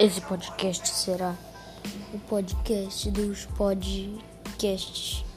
Esse podcast será o podcast dos podcasts.